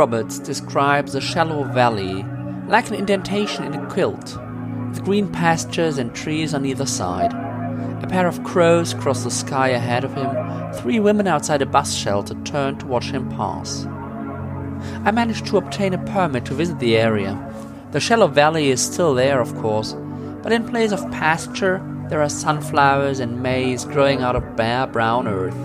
Roberts describes the shallow valley like an indentation in a quilt, with green pastures and trees on either side. A pair of crows cross the sky ahead of him. Three women outside a bus shelter turn to watch him pass. I managed to obtain a permit to visit the area. The shallow valley is still there, of course, but in place of pasture, there are sunflowers and maize growing out of bare brown earth.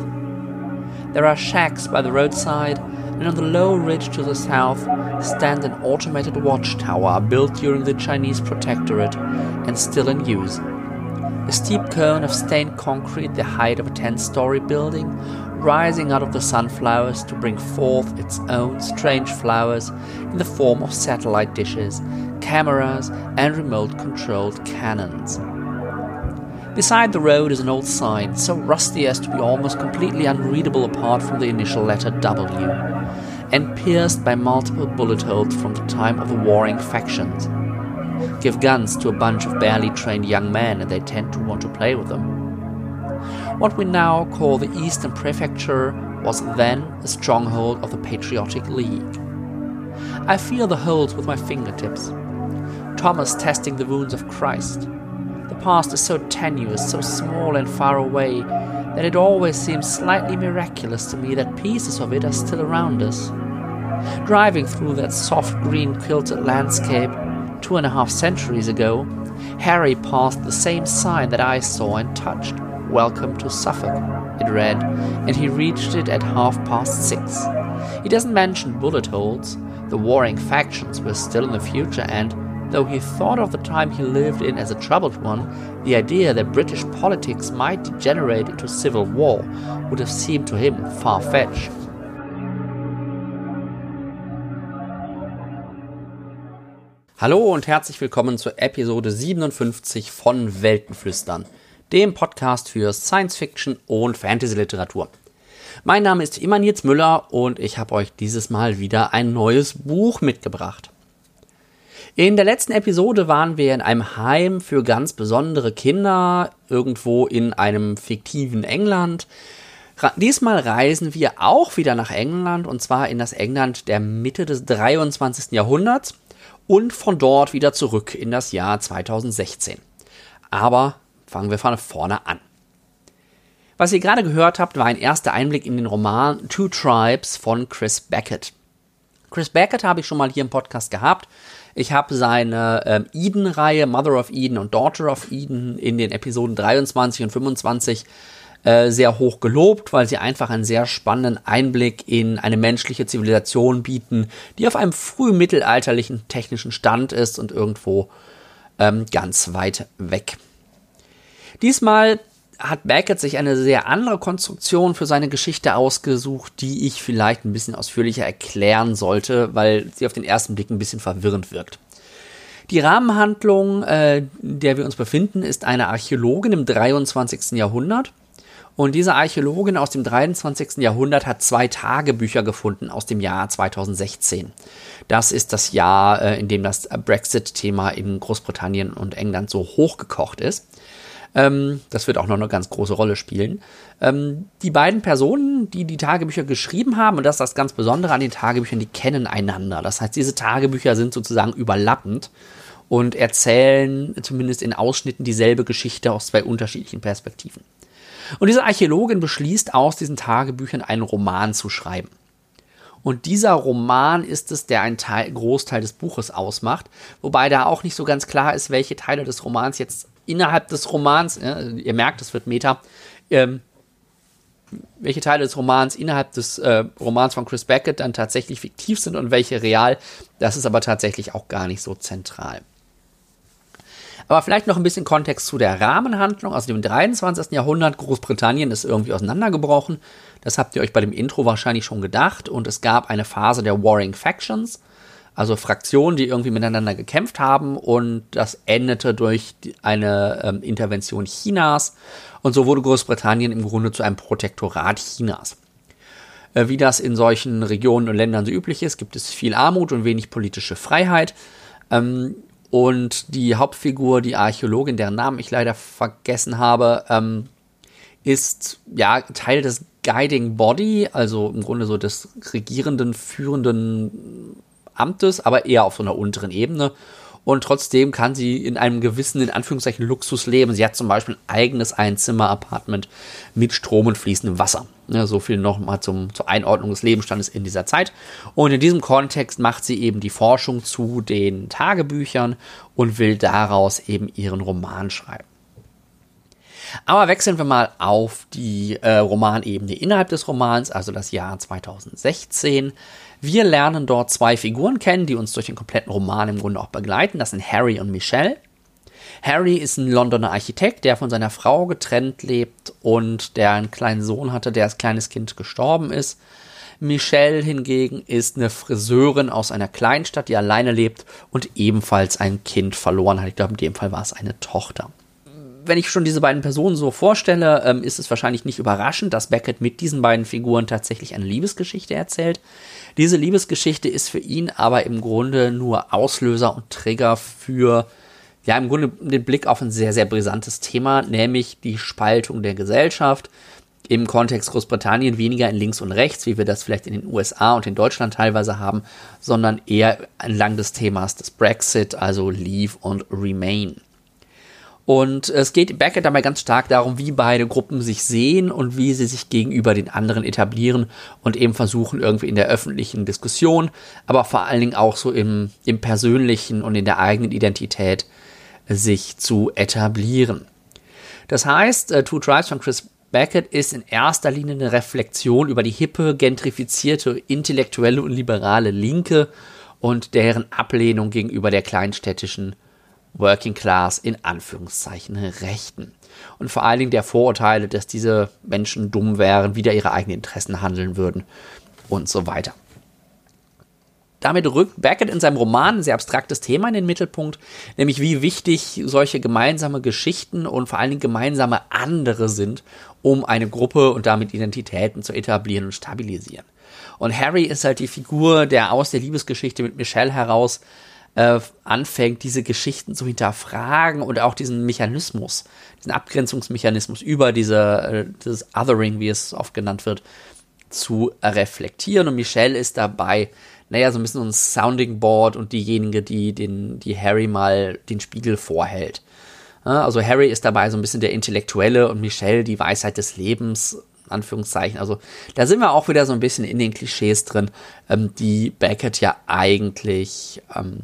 There are shacks by the roadside, and on the low ridge to the south stands an automated watchtower built during the Chinese protectorate and still in use. A steep cone of stained concrete, the height of a 10 story building, rising out of the sunflowers to bring forth its own strange flowers in the form of satellite dishes, cameras, and remote controlled cannons. Beside the road is an old sign, so rusty as to be almost completely unreadable apart from the initial letter W, and pierced by multiple bullet holes from the time of the warring factions. Give guns to a bunch of barely trained young men, and they tend to want to play with them. What we now call the Eastern Prefecture was then a stronghold of the Patriotic League. I feel the holes with my fingertips. Thomas testing the wounds of Christ. Past is so tenuous, so small and far away, that it always seems slightly miraculous to me that pieces of it are still around us. Driving through that soft green quilted landscape, two and a half centuries ago, Harry passed the same sign that I saw and touched Welcome to Suffolk, it read, and he reached it at half past six. He doesn't mention bullet holes, the warring factions were still in the future, and though he thought of the time he lived in as a troubled one, the idea that British politics might degenerate into civil war would have seemed to him far fetched. Hallo und herzlich willkommen zur Episode 57 von Weltenflüstern, dem Podcast für Science Fiction und Fantasy Literatur. Mein Name ist immer Nils Müller und ich habe euch dieses Mal wieder ein neues Buch mitgebracht. In der letzten Episode waren wir in einem Heim für ganz besondere Kinder, irgendwo in einem fiktiven England. Diesmal reisen wir auch wieder nach England und zwar in das England der Mitte des 23. Jahrhunderts und von dort wieder zurück in das Jahr 2016. Aber fangen wir von vorne an. Was ihr gerade gehört habt, war ein erster Einblick in den Roman Two Tribes von Chris Beckett. Chris Beckett habe ich schon mal hier im Podcast gehabt. Ich habe seine ähm, Eden-Reihe, Mother of Eden und Daughter of Eden, in den Episoden 23 und 25 äh, sehr hoch gelobt, weil sie einfach einen sehr spannenden Einblick in eine menschliche Zivilisation bieten, die auf einem frühmittelalterlichen technischen Stand ist und irgendwo ähm, ganz weit weg. Diesmal hat Beckett sich eine sehr andere Konstruktion für seine Geschichte ausgesucht, die ich vielleicht ein bisschen ausführlicher erklären sollte, weil sie auf den ersten Blick ein bisschen verwirrend wirkt. Die Rahmenhandlung, äh, in der wir uns befinden, ist eine Archäologin im 23. Jahrhundert, und diese Archäologin aus dem 23. Jahrhundert hat zwei Tagebücher gefunden aus dem Jahr 2016. Das ist das Jahr, äh, in dem das Brexit-Thema in Großbritannien und England so hochgekocht ist. Ähm, das wird auch noch eine ganz große Rolle spielen. Ähm, die beiden Personen, die die Tagebücher geschrieben haben, und das ist das ganz Besondere an den Tagebüchern, die kennen einander. Das heißt, diese Tagebücher sind sozusagen überlappend und erzählen zumindest in Ausschnitten dieselbe Geschichte aus zwei unterschiedlichen Perspektiven. Und diese Archäologin beschließt aus diesen Tagebüchern einen Roman zu schreiben. Und dieser Roman ist es, der einen Teil, Großteil des Buches ausmacht, wobei da auch nicht so ganz klar ist, welche Teile des Romans jetzt innerhalb des Romans, ja, ihr merkt, es wird Meta, ähm, welche Teile des Romans innerhalb des äh, Romans von Chris Beckett dann tatsächlich fiktiv sind und welche real, das ist aber tatsächlich auch gar nicht so zentral. Aber vielleicht noch ein bisschen Kontext zu der Rahmenhandlung. Aus dem 23. Jahrhundert Großbritannien ist irgendwie auseinandergebrochen. Das habt ihr euch bei dem Intro wahrscheinlich schon gedacht. Und es gab eine Phase der Warring Factions, also Fraktionen, die irgendwie miteinander gekämpft haben. Und das endete durch eine ähm, Intervention Chinas. Und so wurde Großbritannien im Grunde zu einem Protektorat Chinas. Äh, wie das in solchen Regionen und Ländern so üblich ist, gibt es viel Armut und wenig politische Freiheit. Ähm, und die Hauptfigur, die Archäologin, deren Namen ich leider vergessen habe, ähm, ist ja Teil des Guiding Body, also im Grunde so des regierenden, führenden Amtes, aber eher auf so einer unteren Ebene. Und trotzdem kann sie in einem gewissen, in Anführungszeichen, Luxus leben. Sie hat zum Beispiel ein eigenes Einzimmer-Apartment mit Strom und fließendem Wasser. Ja, so viel nochmal zur Einordnung des Lebensstandes in dieser Zeit. Und in diesem Kontext macht sie eben die Forschung zu den Tagebüchern und will daraus eben ihren Roman schreiben. Aber wechseln wir mal auf die äh, Romanebene innerhalb des Romans, also das Jahr 2016. Wir lernen dort zwei Figuren kennen, die uns durch den kompletten Roman im Grunde auch begleiten. Das sind Harry und Michelle. Harry ist ein Londoner Architekt, der von seiner Frau getrennt lebt und der einen kleinen Sohn hatte, der als kleines Kind gestorben ist. Michelle hingegen ist eine Friseurin aus einer Kleinstadt, die alleine lebt und ebenfalls ein Kind verloren hat. Ich glaube, in dem Fall war es eine Tochter wenn ich schon diese beiden Personen so vorstelle, ähm, ist es wahrscheinlich nicht überraschend, dass Beckett mit diesen beiden Figuren tatsächlich eine Liebesgeschichte erzählt. Diese Liebesgeschichte ist für ihn aber im Grunde nur Auslöser und Trigger für, ja, im Grunde den Blick auf ein sehr, sehr brisantes Thema, nämlich die Spaltung der Gesellschaft im Kontext Großbritannien weniger in links und rechts, wie wir das vielleicht in den USA und in Deutschland teilweise haben, sondern eher entlang des Themas des Brexit, also Leave und Remain. Und es geht Beckett dabei ganz stark darum, wie beide Gruppen sich sehen und wie sie sich gegenüber den anderen etablieren und eben versuchen, irgendwie in der öffentlichen Diskussion, aber vor allen Dingen auch so im, im persönlichen und in der eigenen Identität sich zu etablieren. Das heißt, uh, Two Tribes von Chris Beckett ist in erster Linie eine Reflexion über die hippe, gentrifizierte, intellektuelle und liberale Linke und deren Ablehnung gegenüber der kleinstädtischen Working Class in Anführungszeichen Rechten. Und vor allen Dingen der Vorurteile, dass diese Menschen dumm wären, wieder ihre eigenen Interessen handeln würden und so weiter. Damit rückt Beckett in seinem Roman ein sehr abstraktes Thema in den Mittelpunkt, nämlich wie wichtig solche gemeinsame Geschichten und vor allen Dingen gemeinsame andere sind, um eine Gruppe und damit Identitäten zu etablieren und stabilisieren. Und Harry ist halt die Figur, der aus der Liebesgeschichte mit Michelle heraus äh, anfängt, diese Geschichten zu hinterfragen und auch diesen Mechanismus, diesen Abgrenzungsmechanismus über diese, äh, dieses Othering, wie es oft genannt wird, zu reflektieren. Und Michelle ist dabei, naja, so ein bisschen so ein Sounding Board und diejenige, die den, die Harry mal den Spiegel vorhält. Also Harry ist dabei so ein bisschen der Intellektuelle und Michelle die Weisheit des Lebens, Anführungszeichen. Also da sind wir auch wieder so ein bisschen in den Klischees drin, ähm, die Beckett ja eigentlich ähm,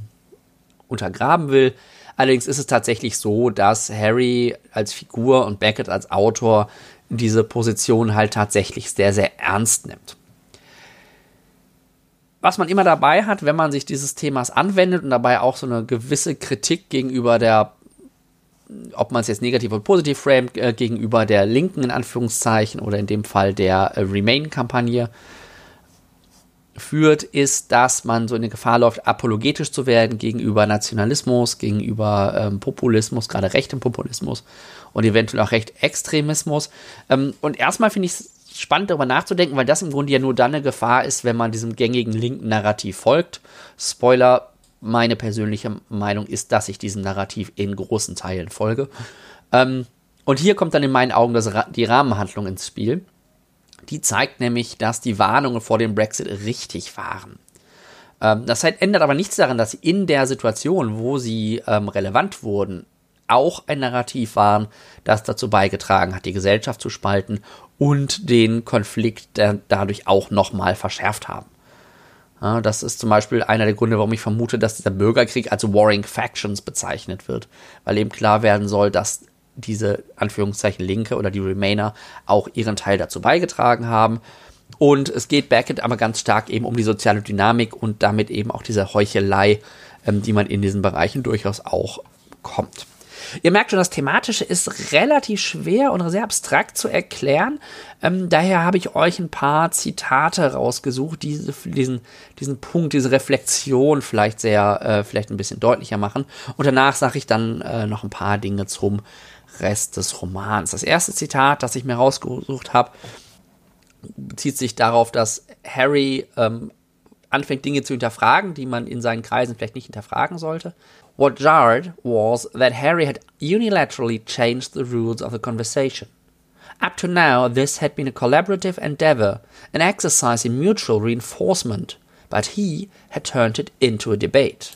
untergraben will. Allerdings ist es tatsächlich so, dass Harry als Figur und Beckett als Autor diese Position halt tatsächlich sehr, sehr ernst nimmt. Was man immer dabei hat, wenn man sich dieses Themas anwendet und dabei auch so eine gewisse Kritik gegenüber der, ob man es jetzt negativ oder positiv framet, äh, gegenüber der Linken in Anführungszeichen oder in dem Fall der äh, Remain-Kampagne führt, ist, dass man so in die Gefahr läuft, apologetisch zu werden gegenüber Nationalismus, gegenüber ähm, Populismus, gerade rechtem Populismus und eventuell auch Rechtextremismus. Ähm, und erstmal finde ich es spannend, darüber nachzudenken, weil das im Grunde ja nur dann eine Gefahr ist, wenn man diesem gängigen linken Narrativ folgt. Spoiler, meine persönliche Meinung ist, dass ich diesem Narrativ in großen Teilen folge. Ähm, und hier kommt dann in meinen Augen das, die Rahmenhandlung ins Spiel. Die zeigt nämlich, dass die Warnungen vor dem Brexit richtig waren. Ähm, das ändert aber nichts daran, dass sie in der Situation, wo sie ähm, relevant wurden, auch ein Narrativ waren, das dazu beigetragen hat, die Gesellschaft zu spalten und den Konflikt dadurch auch nochmal verschärft haben. Ja, das ist zum Beispiel einer der Gründe, warum ich vermute, dass dieser Bürgerkrieg als Warring Factions bezeichnet wird, weil eben klar werden soll, dass diese Anführungszeichen Linke oder die Remainer auch ihren Teil dazu beigetragen haben. Und es geht Beckett aber ganz stark eben um die soziale Dynamik und damit eben auch diese Heuchelei, ähm, die man in diesen Bereichen durchaus auch kommt. Ihr merkt schon, das Thematische ist relativ schwer und sehr abstrakt zu erklären. Ähm, daher habe ich euch ein paar Zitate rausgesucht, die diese, diesen, diesen Punkt, diese Reflexion vielleicht sehr, äh, vielleicht ein bisschen deutlicher machen. Und danach sage ich dann äh, noch ein paar Dinge zum Rest des Romans. Das erste Zitat, das ich mir rausgesucht habe, bezieht sich darauf, dass Harry ähm, anfängt, Dinge zu hinterfragen, die man in seinen Kreisen vielleicht nicht hinterfragen sollte. What jarred was that Harry had unilaterally changed the rules of the conversation. Up to now, this had been a collaborative endeavor, an exercise in mutual reinforcement, but he had turned it into a debate.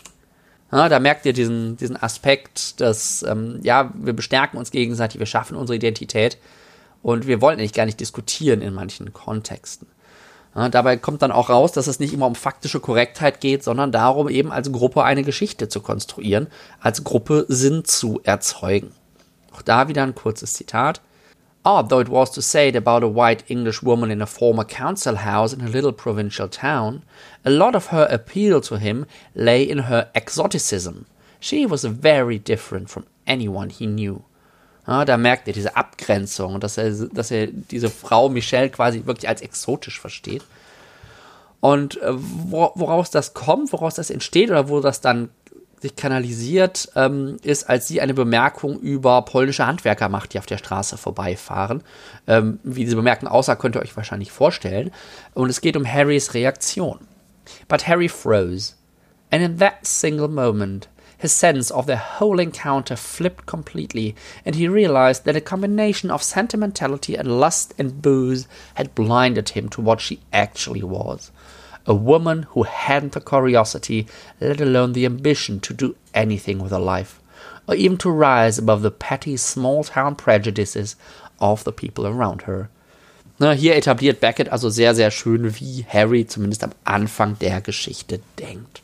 Ja, da merkt ihr diesen, diesen Aspekt, dass, ähm, ja, wir bestärken uns gegenseitig, wir schaffen unsere Identität und wir wollen eigentlich gar nicht diskutieren in manchen Kontexten. Ja, dabei kommt dann auch raus, dass es nicht immer um faktische Korrektheit geht, sondern darum, eben als Gruppe eine Geschichte zu konstruieren, als Gruppe Sinn zu erzeugen. Auch da wieder ein kurzes Zitat. Odd though it was to say it about a white English woman in a former council house in a little provincial town, a lot of her appeal to him lay in her exoticism. She was very different from anyone he knew. Ja, da merkt ihr diese Abgrenzung, dass er, dass er diese Frau Michelle quasi wirklich als exotisch versteht. Und äh, woraus das kommt, woraus das entsteht oder wo das dann sich kanalisiert, ähm, ist, als sie eine Bemerkung über polnische Handwerker macht, die auf der Straße vorbeifahren. Ähm, wie diese Bemerkung aussah, könnt ihr euch wahrscheinlich vorstellen. Und es geht um Harrys Reaktion. But Harry froze. And in that single moment, his sense of the whole encounter flipped completely, and he realized that a combination of sentimentality and lust and booze had blinded him to what she actually was. A woman who hadn't the curiosity, let alone the ambition to do anything with her life, or even to rise above the petty small town prejudices of the people around her. Na, hier etabliert Beckett also sehr, sehr schön, wie Harry zumindest am Anfang der Geschichte denkt.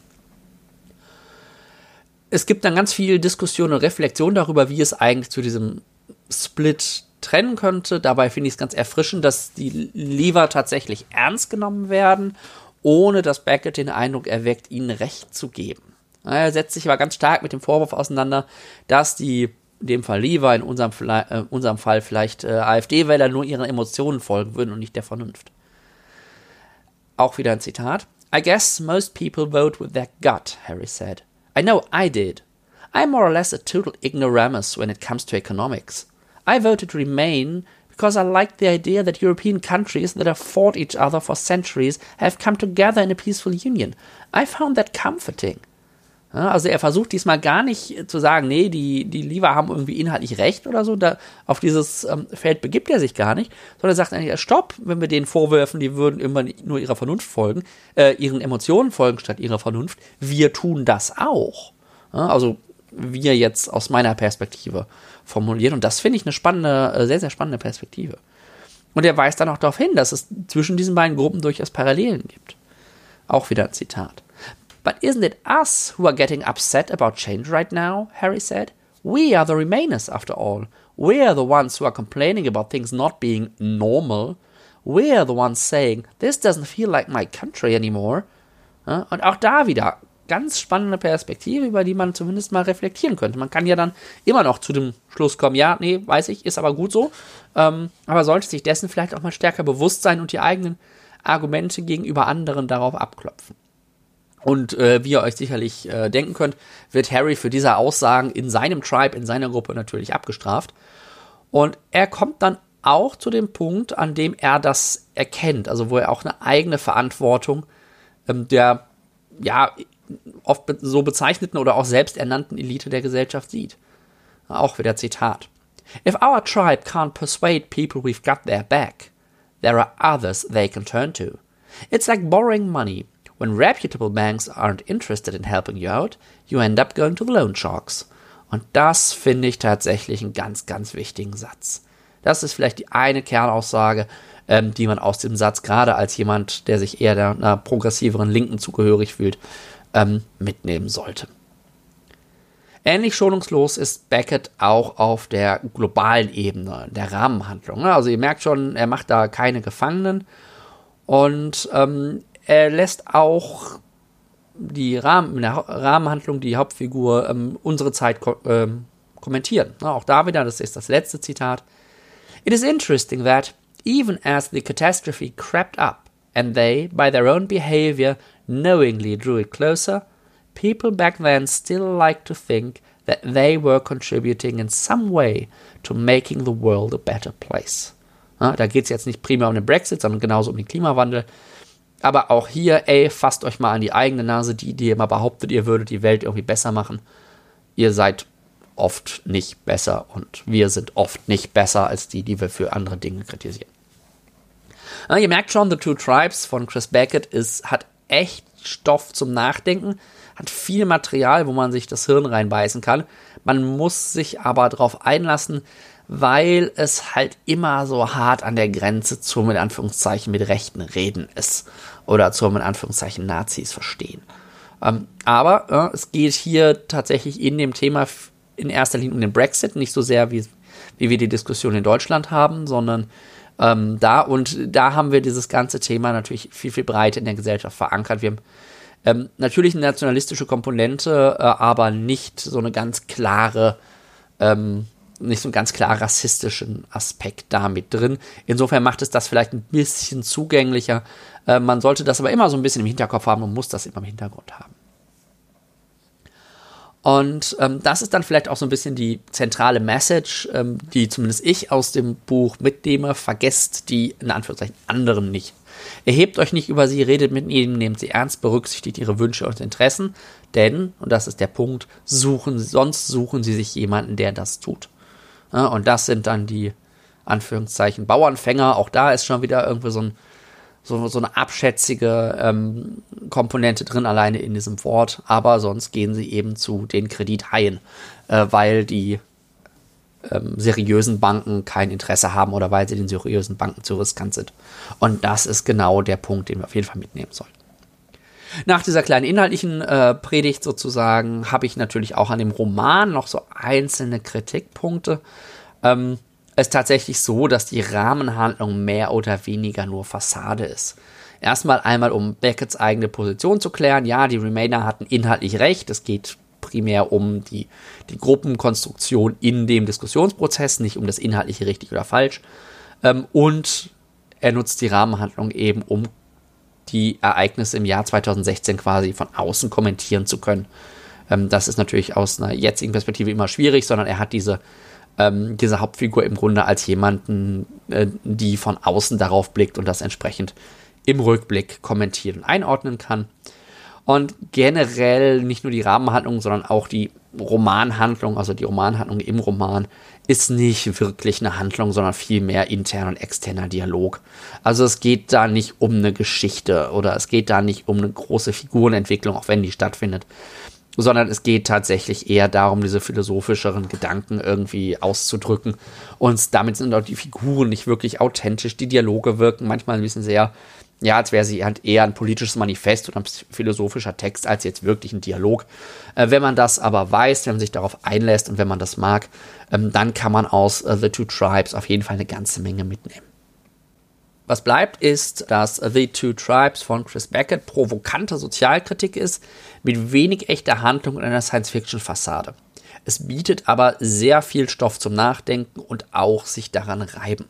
Es gibt dann ganz viel Diskussion und Reflexion darüber, wie es eigentlich zu diesem Split trennen könnte. Dabei finde ich es ganz erfrischend, dass die Lever tatsächlich ernst genommen werden ohne dass Beckett den Eindruck erweckt, ihnen Recht zu geben. Er setzt sich aber ganz stark mit dem Vorwurf auseinander, dass die, in dem Fall Lever, in unserem, äh, unserem Fall vielleicht äh, AfD-Wähler nur ihren Emotionen folgen würden und nicht der Vernunft. Auch wieder ein Zitat. I guess most people vote with their gut, Harry said. I know I did. I'm more or less a total ignoramus when it comes to economics. I voted Remain because I like the idea that European countries that have fought each other for centuries have come together in a peaceful union. I found that comforting. Ja, also er versucht diesmal gar nicht zu sagen, nee, die, die Liva haben irgendwie inhaltlich recht oder so. Da, auf dieses ähm, Feld begibt er sich gar nicht, sondern er sagt eigentlich, stopp, wenn wir denen vorwerfen, die würden immer nur ihrer Vernunft folgen, äh, ihren Emotionen folgen statt ihrer Vernunft. Wir tun das auch. Ja, also wir jetzt aus meiner Perspektive formuliert. Und das finde ich eine spannende, äh, sehr, sehr spannende Perspektive. Und er weist dann auch darauf hin, dass es zwischen diesen beiden Gruppen durchaus Parallelen gibt. Auch wieder ein Zitat. But isn't it us who are getting upset about change right now? Harry said. We are the Remainers, after all. We are the ones who are complaining about things not being normal. We are the ones saying, this doesn't feel like my country anymore. Und auch da wieder ganz spannende Perspektive, über die man zumindest mal reflektieren könnte. Man kann ja dann immer noch zu dem Schluss kommen, ja, nee, weiß ich, ist aber gut so. Ähm, aber sollte sich dessen vielleicht auch mal stärker bewusst sein und die eigenen Argumente gegenüber anderen darauf abklopfen. Und äh, wie ihr euch sicherlich äh, denken könnt, wird Harry für diese Aussagen in seinem Tribe, in seiner Gruppe natürlich abgestraft. Und er kommt dann auch zu dem Punkt, an dem er das erkennt, also wo er auch eine eigene Verantwortung ähm, der ja oft so bezeichneten oder auch selbsternannten Elite der Gesellschaft sieht. Auch wieder Zitat. If our tribe can't persuade people we've got their back, there are others they can turn to. It's like borrowing money. When reputable banks aren't interested in helping you out, you end up going to the loan sharks. Und das finde ich tatsächlich einen ganz, ganz wichtigen Satz. Das ist vielleicht die eine Kernaussage, ähm, die man aus dem Satz, gerade als jemand, der sich eher der, einer progressiveren Linken zugehörig fühlt, ähm, mitnehmen sollte. Ähnlich schonungslos ist Beckett auch auf der globalen Ebene, der Rahmenhandlung. Also ihr merkt schon, er macht da keine Gefangenen und ähm, er lässt auch die Rahmen, der Rahmenhandlung die Hauptfigur ähm, unsere Zeit ko ähm, kommentieren. auch da wieder, das ist das letzte Zitat. It is interesting that even as the catastrophe crept up and they, by their own behavior, knowingly drew it closer, people back then still liked to think that they were contributing in some way to making the world a better place. Ja, da geht es jetzt nicht primär um den Brexit, sondern genauso um den Klimawandel. Aber auch hier, ey, fasst euch mal an die eigene Nase, die, die immer behauptet, ihr würdet die Welt irgendwie besser machen. Ihr seid oft nicht besser und wir sind oft nicht besser als die, die wir für andere Dinge kritisieren. Ja, ihr merkt schon, The Two Tribes von Chris Beckett ist, hat echt Stoff zum Nachdenken, hat viel Material, wo man sich das Hirn reinbeißen kann. Man muss sich aber darauf einlassen, weil es halt immer so hart an der Grenze zum, in Anführungszeichen, mit Rechten reden ist. Oder zum, in Anführungszeichen, Nazis verstehen. Ähm, aber äh, es geht hier tatsächlich in dem Thema in erster Linie um den Brexit, nicht so sehr, wie, wie wir die Diskussion in Deutschland haben, sondern ähm, da und da haben wir dieses ganze Thema natürlich viel, viel breiter in der Gesellschaft verankert. Wir haben ähm, natürlich eine nationalistische Komponente, äh, aber nicht so eine ganz klare, ähm, nicht so einen ganz klar rassistischen Aspekt damit drin. Insofern macht es das vielleicht ein bisschen zugänglicher. Äh, man sollte das aber immer so ein bisschen im Hinterkopf haben und muss das immer im Hintergrund haben. Und ähm, das ist dann vielleicht auch so ein bisschen die zentrale Message, ähm, die zumindest ich aus dem Buch mitnehme. Vergesst die in Anführungszeichen anderen nicht. Erhebt euch nicht über sie, redet mit ihnen, nehmt sie ernst, berücksichtigt ihre Wünsche und Interessen, denn, und das ist der Punkt, suchen, sonst suchen sie sich jemanden, der das tut. Ja, und das sind dann die Anführungszeichen Bauernfänger. Auch da ist schon wieder irgendwie so ein so, so eine abschätzige ähm, Komponente drin, alleine in diesem Wort. Aber sonst gehen sie eben zu den Kredithaien, äh, weil die ähm, seriösen Banken kein Interesse haben oder weil sie den seriösen Banken zu riskant sind. Und das ist genau der Punkt, den wir auf jeden Fall mitnehmen sollten. Nach dieser kleinen inhaltlichen äh, Predigt sozusagen habe ich natürlich auch an dem Roman noch so einzelne Kritikpunkte. Ähm, es ist tatsächlich so, dass die Rahmenhandlung mehr oder weniger nur Fassade ist. Erstmal einmal, um Beckets eigene Position zu klären. Ja, die Remainer hatten inhaltlich recht. Es geht primär um die, die Gruppenkonstruktion in dem Diskussionsprozess, nicht um das inhaltliche richtig oder falsch. Ähm, und er nutzt die Rahmenhandlung eben, um die Ereignisse im Jahr 2016 quasi von außen kommentieren zu können. Ähm, das ist natürlich aus einer jetzigen Perspektive immer schwierig, sondern er hat diese ähm, diese Hauptfigur im Grunde als jemanden, äh, die von außen darauf blickt und das entsprechend im Rückblick kommentieren und einordnen kann. Und generell nicht nur die Rahmenhandlung, sondern auch die Romanhandlung, also die Romanhandlung im Roman, ist nicht wirklich eine Handlung, sondern vielmehr intern und externer Dialog. Also es geht da nicht um eine Geschichte oder es geht da nicht um eine große Figurenentwicklung, auch wenn die stattfindet, sondern es geht tatsächlich eher darum, diese philosophischeren Gedanken irgendwie auszudrücken. Und damit sind auch die Figuren nicht wirklich authentisch. Die Dialoge wirken manchmal ein bisschen sehr, ja, als wäre sie halt eher ein politisches Manifest oder ein philosophischer Text als jetzt wirklich ein Dialog. Äh, wenn man das aber weiß, wenn man sich darauf einlässt und wenn man das mag, ähm, dann kann man aus uh, The Two Tribes auf jeden Fall eine ganze Menge mitnehmen. Was bleibt, ist, dass The Two Tribes von Chris Beckett provokante Sozialkritik ist, mit wenig echter Handlung und einer Science-Fiction-Fassade. Es bietet aber sehr viel Stoff zum Nachdenken und auch sich daran reiben.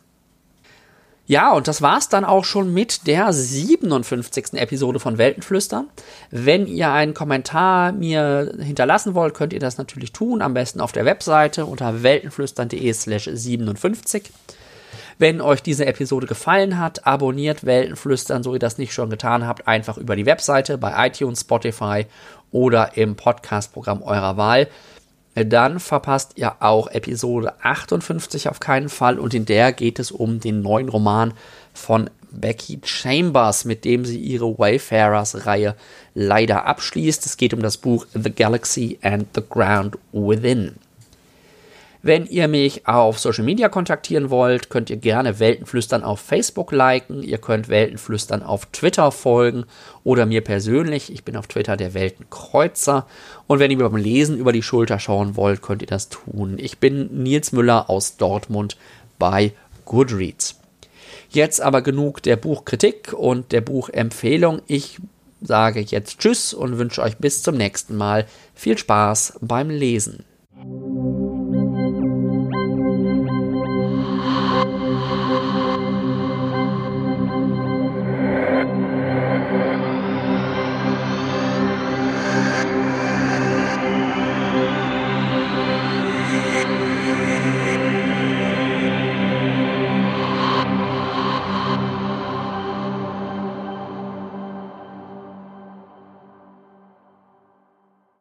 Ja, und das war's dann auch schon mit der 57. Episode von Weltenflüstern. Wenn ihr einen Kommentar mir hinterlassen wollt, könnt ihr das natürlich tun, am besten auf der Webseite unter weltenflüstern.de slash 57. Wenn euch diese Episode gefallen hat, abonniert Weltenflüstern, so ihr das nicht schon getan habt, einfach über die Webseite bei iTunes, Spotify oder im Podcast-Programm eurer Wahl. Dann verpasst ihr auch Episode 58 auf keinen Fall und in der geht es um den neuen Roman von Becky Chambers, mit dem sie ihre Wayfarers-Reihe leider abschließt. Es geht um das Buch The Galaxy and the Ground Within. Wenn ihr mich auf Social Media kontaktieren wollt, könnt ihr gerne Weltenflüstern auf Facebook liken. Ihr könnt Weltenflüstern auf Twitter folgen oder mir persönlich. Ich bin auf Twitter der Weltenkreuzer. Und wenn ihr mir beim Lesen über die Schulter schauen wollt, könnt ihr das tun. Ich bin Nils Müller aus Dortmund bei Goodreads. Jetzt aber genug der Buchkritik und der Buchempfehlung. Ich sage jetzt Tschüss und wünsche euch bis zum nächsten Mal viel Spaß beim Lesen.